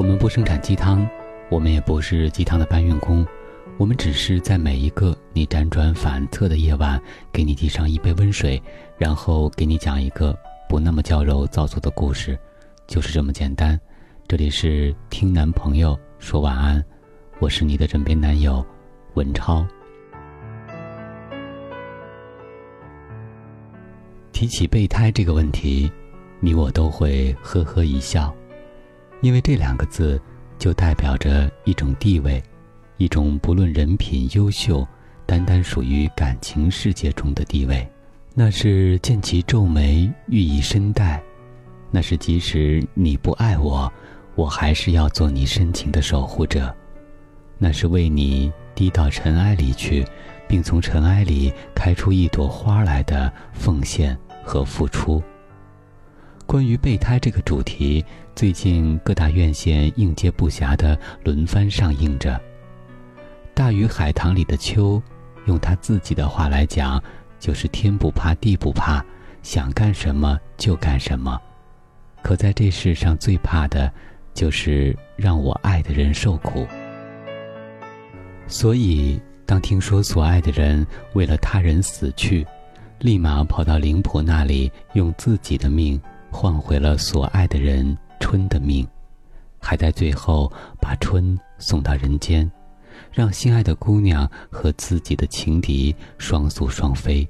我们不生产鸡汤，我们也不是鸡汤的搬运工，我们只是在每一个你辗转反侧的夜晚，给你递上一杯温水，然后给你讲一个不那么矫揉造作的故事，就是这么简单。这里是听男朋友说晚安，我是你的枕边男友文超。提起备胎这个问题，你我都会呵呵一笑。因为这两个字，就代表着一种地位，一种不论人品优秀，单单属于感情世界中的地位。那是见其皱眉，予以深待；那是即使你不爱我，我还是要做你深情的守护者；那是为你低到尘埃里去，并从尘埃里开出一朵花来的奉献和付出。关于备胎这个主题，最近各大院线应接不暇的轮番上映着。《大鱼海棠》里的秋，用他自己的话来讲，就是天不怕地不怕，想干什么就干什么。可在这世上最怕的，就是让我爱的人受苦。所以，当听说所爱的人为了他人死去，立马跑到灵婆那里，用自己的命。换回了所爱的人春的命，还在最后把春送到人间，让心爱的姑娘和自己的情敌双宿双飞。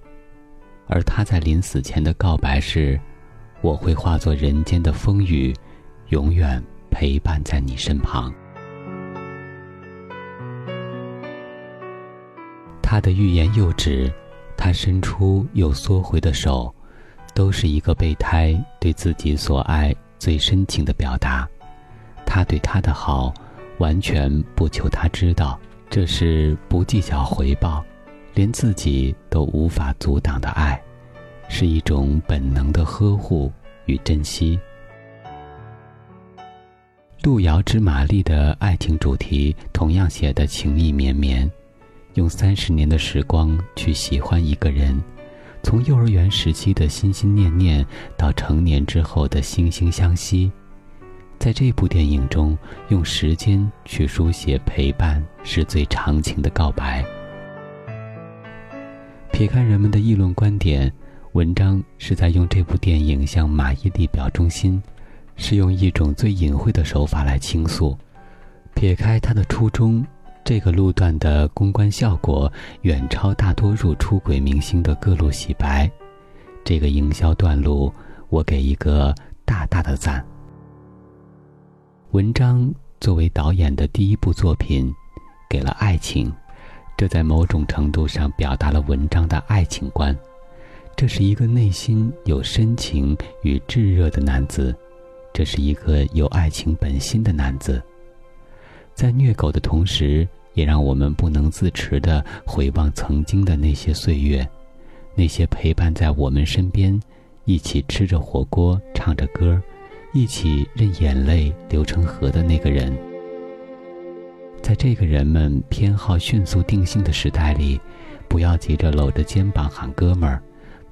而他在临死前的告白是：“我会化作人间的风雨，永远陪伴在你身旁。”他的欲言又止，他伸出又缩回的手。都是一个备胎对自己所爱最深情的表达，他对他的好，完全不求他知道，这是不计较回报，连自己都无法阻挡的爱，是一种本能的呵护与珍惜。路遥知马力的爱情主题同样写的情意绵绵，用三十年的时光去喜欢一个人。从幼儿园时期的心心念念，到成年之后的惺惺相惜，在这部电影中，用时间去书写陪伴是最长情的告白。撇开人们的议论观点，文章是在用这部电影向马伊琍表忠心，是用一种最隐晦的手法来倾诉。撇开他的初衷。这个路段的公关效果远超大多数出轨明星的各路洗白，这个营销段路我给一个大大的赞。文章作为导演的第一部作品，给了爱情，这在某种程度上表达了文章的爱情观。这是一个内心有深情与炙热的男子，这是一个有爱情本心的男子，在虐狗的同时。也让我们不能自持地回望曾经的那些岁月，那些陪伴在我们身边，一起吃着火锅、唱着歌，一起任眼泪流成河的那个人。在这个人们偏好迅速定性的时代里，不要急着搂着肩膀喊哥们儿，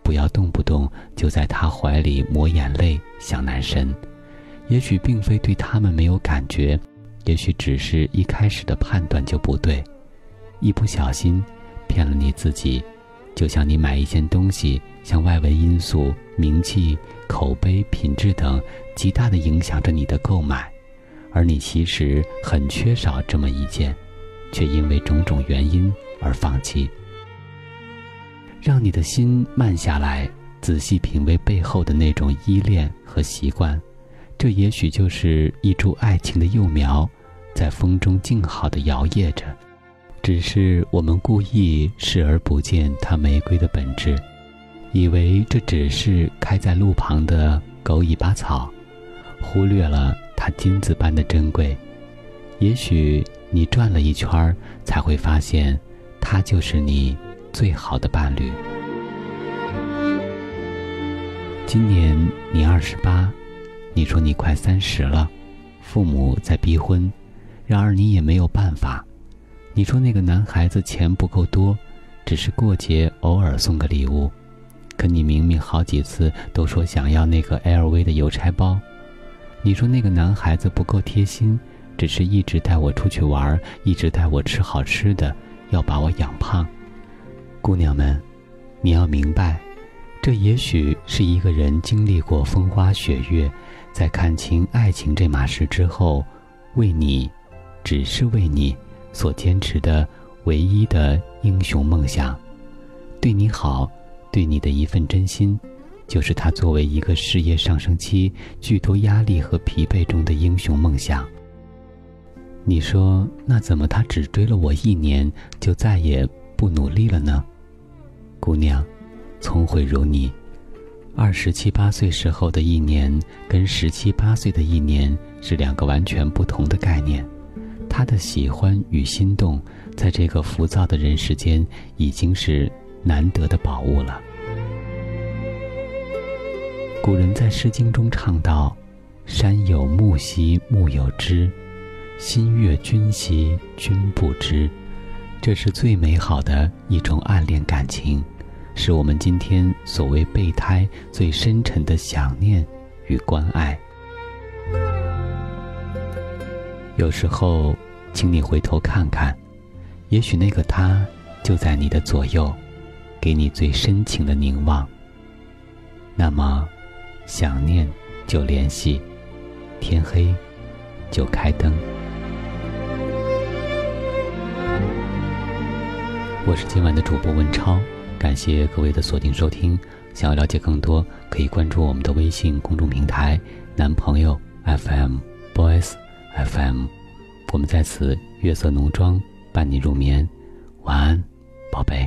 不要动不动就在他怀里抹眼泪想男神。也许并非对他们没有感觉。也许只是一开始的判断就不对，一不小心骗了你自己，就像你买一件东西，像外围因素、名气、口碑、品质等，极大的影响着你的购买，而你其实很缺少这么一件，却因为种种原因而放弃。让你的心慢下来，仔细品味背后的那种依恋和习惯，这也许就是一株爱情的幼苗。在风中静好的摇曳着，只是我们故意视而不见它玫瑰的本质，以为这只是开在路旁的狗尾巴草，忽略了它金子般的珍贵。也许你转了一圈才会发现，它就是你最好的伴侣。今年你二十八，你说你快三十了，父母在逼婚。然而你也没有办法，你说那个男孩子钱不够多，只是过节偶尔送个礼物，可你明明好几次都说想要那个 LV 的邮差包，你说那个男孩子不够贴心，只是一直带我出去玩，一直带我吃好吃的，要把我养胖。姑娘们，你要明白，这也许是一个人经历过风花雪月，在看清爱情这码事之后，为你，只是为你，所坚持的唯一的英雄梦想。对你好，对你的一份真心。就是他作为一个事业上升期、巨多压力和疲惫中的英雄梦想。你说，那怎么他只追了我一年，就再也不努力了呢？姑娘，聪慧如你，二十七八岁时候的一年，跟十七八岁的一年是两个完全不同的概念。他的喜欢与心动，在这个浮躁的人世间，已经是难得的宝物了。古人在《诗经》中唱道：“山有木兮木有枝，心悦君兮君不知。”这是最美好的一种暗恋感情，是我们今天所谓备胎最深沉的想念与关爱。有时候，请你回头看看，也许那个他就在你的左右，给你最深情的凝望。那么。想念就联系，天黑就开灯。我是今晚的主播文超，感谢各位的锁定收听。想要了解更多，可以关注我们的微信公众平台“男朋友 FM”，Boys FM。我们在此月色浓妆伴你入眠，晚安，宝贝。